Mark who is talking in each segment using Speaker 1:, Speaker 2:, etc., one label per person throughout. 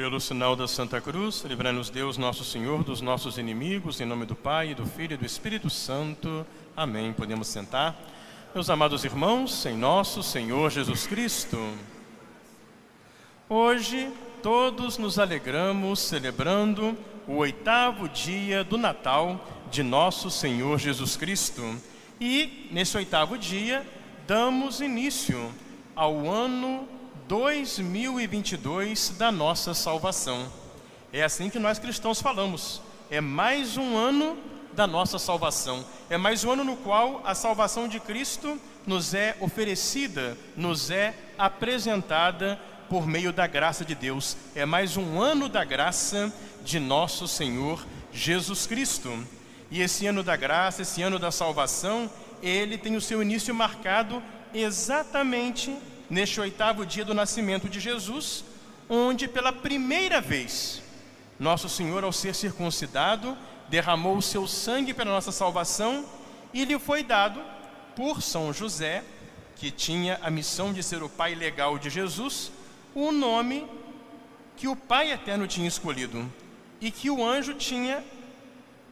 Speaker 1: Pelo sinal da Santa Cruz, livrai-nos Deus, nosso Senhor, dos nossos inimigos, em nome do Pai, do Filho e do Espírito Santo. Amém. Podemos sentar. Meus amados irmãos, em nosso Senhor Jesus Cristo. Hoje, todos nos alegramos celebrando o oitavo dia do Natal de nosso Senhor Jesus Cristo. E, nesse oitavo dia, damos início ao ano 2022 da nossa salvação. É assim que nós cristãos falamos. É mais um ano da nossa salvação. É mais um ano no qual a salvação de Cristo nos é oferecida, nos é apresentada por meio da graça de Deus. É mais um ano da graça de nosso Senhor Jesus Cristo. E esse ano da graça, esse ano da salvação, ele tem o seu início marcado exatamente neste oitavo dia do nascimento de Jesus, onde pela primeira vez nosso Senhor, ao ser circuncidado, derramou o seu sangue pela nossa salvação e lhe foi dado por São José, que tinha a missão de ser o pai legal de Jesus, o nome que o Pai eterno tinha escolhido e que o anjo tinha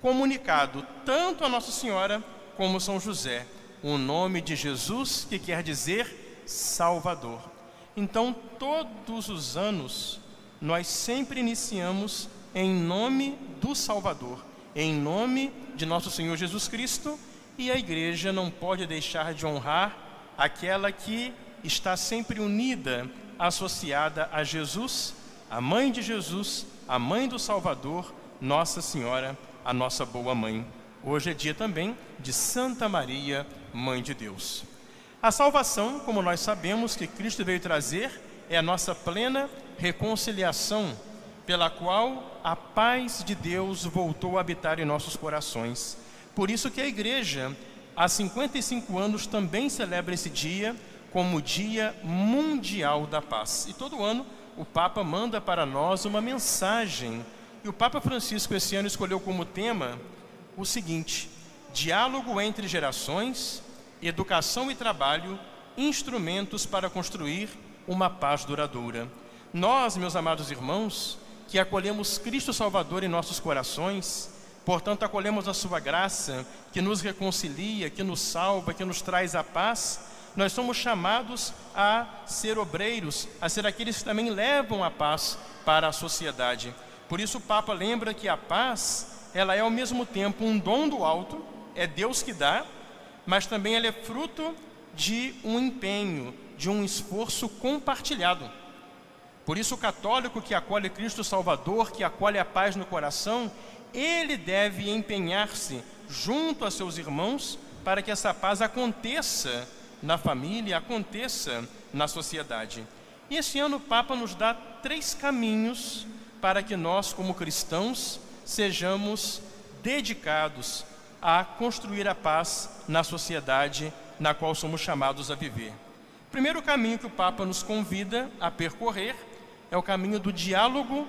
Speaker 1: comunicado tanto a Nossa Senhora como São José, o nome de Jesus, que quer dizer Salvador. Então, todos os anos, nós sempre iniciamos em nome do Salvador, em nome de nosso Senhor Jesus Cristo, e a igreja não pode deixar de honrar aquela que está sempre unida, associada a Jesus, a mãe de Jesus, a mãe do Salvador, Nossa Senhora, a nossa boa mãe. Hoje é dia também de Santa Maria, Mãe de Deus. A salvação, como nós sabemos que Cristo veio trazer, é a nossa plena reconciliação, pela qual a paz de Deus voltou a habitar em nossos corações. Por isso que a igreja, há 55 anos, também celebra esse dia como Dia Mundial da Paz. E todo ano o Papa manda para nós uma mensagem. E o Papa Francisco esse ano escolheu como tema o seguinte: diálogo entre gerações educação e trabalho, instrumentos para construir uma paz duradoura. Nós, meus amados irmãos, que acolhemos Cristo Salvador em nossos corações, portanto, acolhemos a Sua graça, que nos reconcilia, que nos salva, que nos traz a paz, nós somos chamados a ser obreiros, a ser aqueles que também levam a paz para a sociedade. Por isso, o Papa lembra que a paz, ela é ao mesmo tempo um dom do alto, é Deus que dá, mas também ela é fruto de um empenho, de um esforço compartilhado. Por isso, o católico que acolhe Cristo Salvador, que acolhe a paz no coração, ele deve empenhar-se junto a seus irmãos para que essa paz aconteça na família, aconteça na sociedade. E esse ano o Papa nos dá três caminhos para que nós, como cristãos, sejamos dedicados a construir a paz na sociedade na qual somos chamados a viver. O primeiro caminho que o Papa nos convida a percorrer é o caminho do diálogo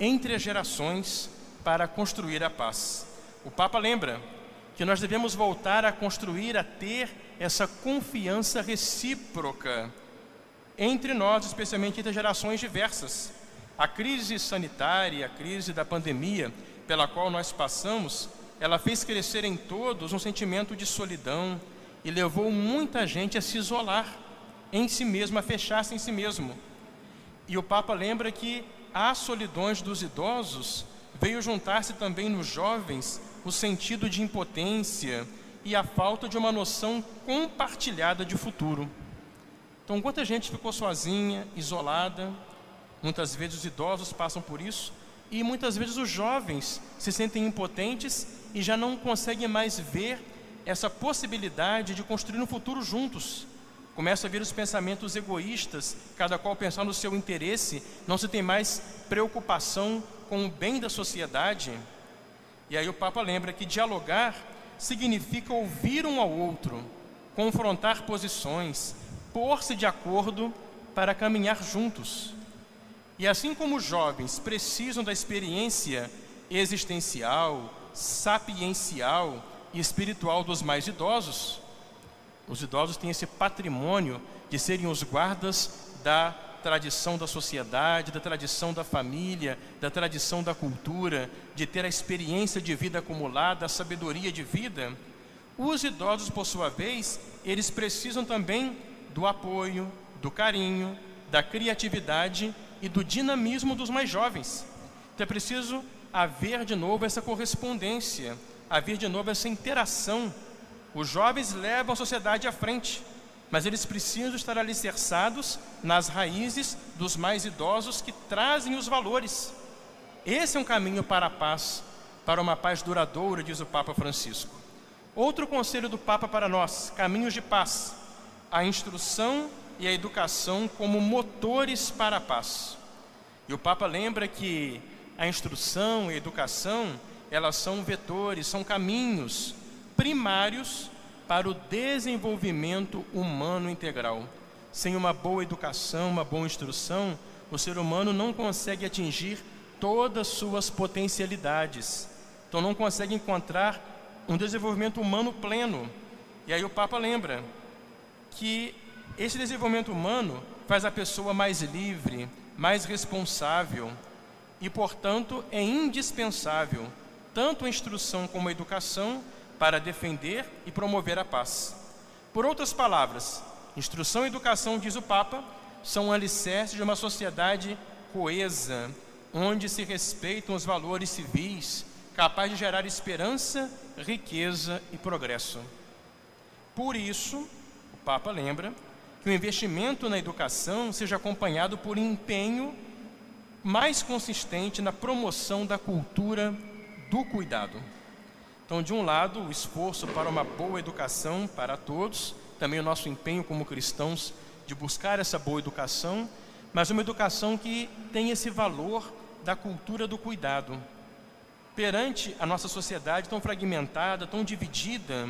Speaker 1: entre as gerações para construir a paz. O Papa lembra que nós devemos voltar a construir, a ter essa confiança recíproca entre nós, especialmente entre gerações diversas. A crise sanitária, a crise da pandemia pela qual nós passamos, ela fez crescer em todos um sentimento de solidão e levou muita gente a se isolar em si mesmo, a fechar-se em si mesmo. E o Papa lembra que as solidões dos idosos veio juntar-se também nos jovens o sentido de impotência e a falta de uma noção compartilhada de futuro. Então, quanta gente ficou sozinha, isolada, muitas vezes os idosos passam por isso, e muitas vezes os jovens se sentem impotentes e já não conseguem mais ver essa possibilidade de construir um futuro juntos. Começa a vir os pensamentos egoístas, cada qual pensar no seu interesse, não se tem mais preocupação com o bem da sociedade. E aí o Papa lembra que dialogar significa ouvir um ao outro, confrontar posições, pôr-se de acordo para caminhar juntos. E assim como os jovens precisam da experiência existencial, sapiencial e espiritual dos mais idosos. Os idosos têm esse patrimônio de serem os guardas da tradição da sociedade, da tradição da família, da tradição da cultura, de ter a experiência de vida acumulada, a sabedoria de vida, os idosos, por sua vez, eles precisam também do apoio, do carinho, da criatividade e do dinamismo dos mais jovens. Então é preciso haver de novo essa correspondência, haver de novo essa interação. Os jovens levam a sociedade à frente, mas eles precisam estar alicerçados nas raízes dos mais idosos que trazem os valores. Esse é um caminho para a paz, para uma paz duradoura, diz o Papa Francisco. Outro conselho do Papa para nós: caminhos de paz, a instrução e a educação como motores para a paz. E o Papa lembra que a instrução e a educação, elas são vetores, são caminhos primários para o desenvolvimento humano integral. Sem uma boa educação, uma boa instrução, o ser humano não consegue atingir todas suas potencialidades. Então não consegue encontrar um desenvolvimento humano pleno. E aí o Papa lembra que esse desenvolvimento humano faz a pessoa mais livre, mais responsável e, portanto, é indispensável tanto a instrução como a educação para defender e promover a paz. Por outras palavras, instrução e educação, diz o Papa, são um alicerce de uma sociedade coesa, onde se respeitam os valores civis, capaz de gerar esperança, riqueza e progresso. Por isso, o Papa lembra que o investimento na educação seja acompanhado por empenho mais consistente na promoção da cultura do cuidado. Então, de um lado, o esforço para uma boa educação para todos, também o nosso empenho como cristãos de buscar essa boa educação, mas uma educação que tem esse valor da cultura do cuidado. Perante a nossa sociedade tão fragmentada, tão dividida,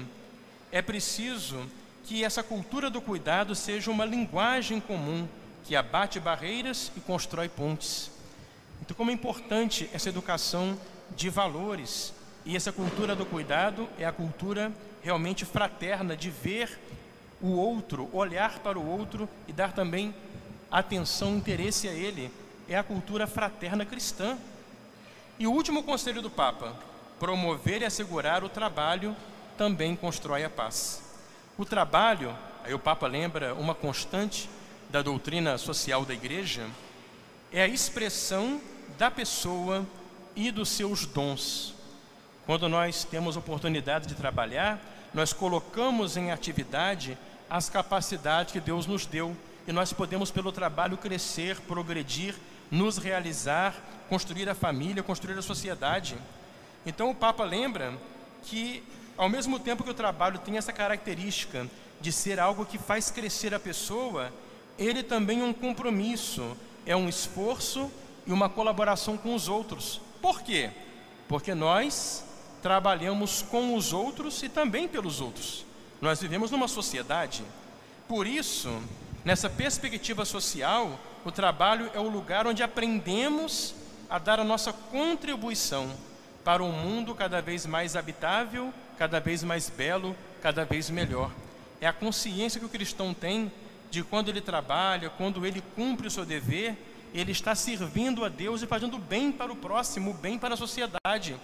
Speaker 1: é preciso que essa cultura do cuidado seja uma linguagem comum que abate barreiras e constrói pontes. Então, como é importante essa educação de valores, e essa cultura do cuidado é a cultura realmente fraterna de ver o outro, olhar para o outro e dar também atenção, interesse a ele. É a cultura fraterna cristã. E o último conselho do Papa: promover e assegurar o trabalho também constrói a paz. O trabalho, aí o Papa lembra uma constante da doutrina social da Igreja, é a expressão da pessoa e dos seus dons. Quando nós temos oportunidade de trabalhar, nós colocamos em atividade as capacidades que Deus nos deu e nós podemos, pelo trabalho, crescer, progredir, nos realizar, construir a família, construir a sociedade. Então, o Papa lembra que, ao mesmo tempo que o trabalho tem essa característica de ser algo que faz crescer a pessoa, ele também é um compromisso, é um esforço e uma colaboração com os outros. Por quê? Porque nós trabalhamos com os outros e também pelos outros. Nós vivemos numa sociedade. Por isso, nessa perspectiva social, o trabalho é o lugar onde aprendemos a dar a nossa contribuição para um mundo cada vez mais habitável, cada vez mais belo, cada vez melhor. É a consciência que o cristão tem de quando ele trabalha, quando ele cumpre o seu dever, ele está servindo a Deus e fazendo bem para o próximo, bem para a sociedade.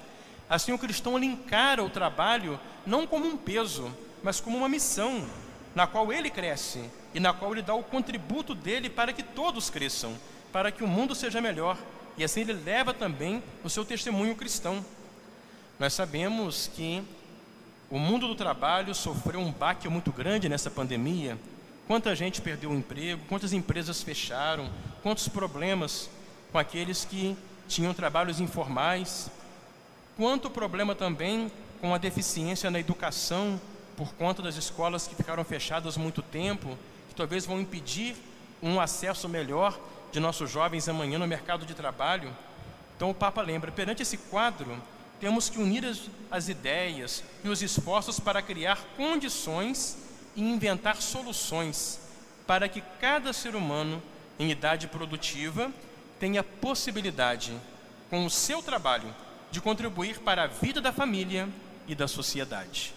Speaker 1: Assim, o cristão ele encara o trabalho não como um peso, mas como uma missão, na qual ele cresce e na qual ele dá o contributo dele para que todos cresçam, para que o mundo seja melhor. E assim ele leva também o seu testemunho cristão. Nós sabemos que o mundo do trabalho sofreu um baque muito grande nessa pandemia. Quanta gente perdeu o emprego, quantas empresas fecharam, quantos problemas com aqueles que tinham trabalhos informais, quanto problema também com a deficiência na educação por conta das escolas que ficaram fechadas muito tempo, que talvez vão impedir um acesso melhor de nossos jovens amanhã no mercado de trabalho. Então o Papa lembra, perante esse quadro, temos que unir as, as ideias e os esforços para criar condições e inventar soluções para que cada ser humano em idade produtiva tenha possibilidade, com o seu trabalho, de contribuir para a vida da família e da sociedade.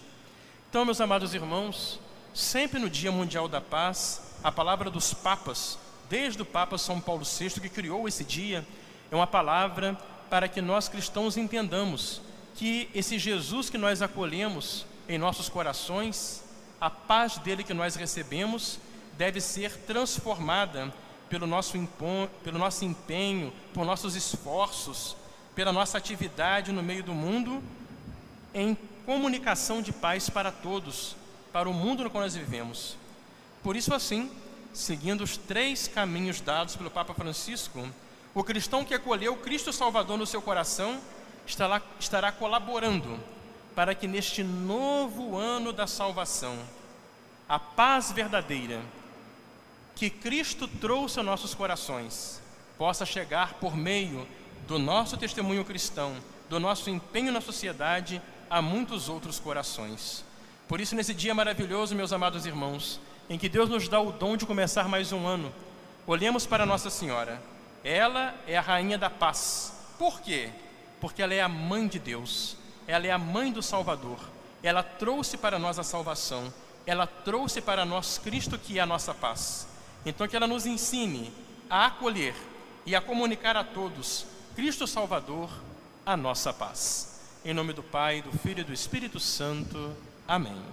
Speaker 1: Então, meus amados irmãos, sempre no Dia Mundial da Paz, a palavra dos papas desde o Papa São Paulo VI, que criou esse dia, é uma palavra para que nós cristãos entendamos que esse Jesus que nós acolhemos em nossos corações, a paz dele que nós recebemos, deve ser transformada pelo nosso, pelo nosso empenho, por nossos esforços, pela nossa atividade no meio do mundo, em comunicação de paz para todos, para o mundo no qual nós vivemos. Por isso, assim, seguindo os três caminhos dados pelo Papa Francisco, o cristão que acolheu Cristo Salvador no seu coração estará, estará colaborando para que neste novo ano da salvação, a paz verdadeira que Cristo trouxe aos nossos corações possa chegar por meio do nosso testemunho cristão, do nosso empenho na sociedade a muitos outros corações. Por isso, nesse dia maravilhoso, meus amados irmãos, em que Deus nos dá o dom de começar mais um ano, olhemos para Nossa Senhora. Ela é a rainha da paz. Por quê? Porque ela é a mãe de Deus, ela é a mãe do Salvador. Ela trouxe para nós a salvação, ela trouxe para nós Cristo que é a nossa paz. Então, que ela nos ensine a acolher e a comunicar a todos Cristo Salvador, a nossa paz. Em nome do Pai, do Filho e do Espírito Santo. Amém.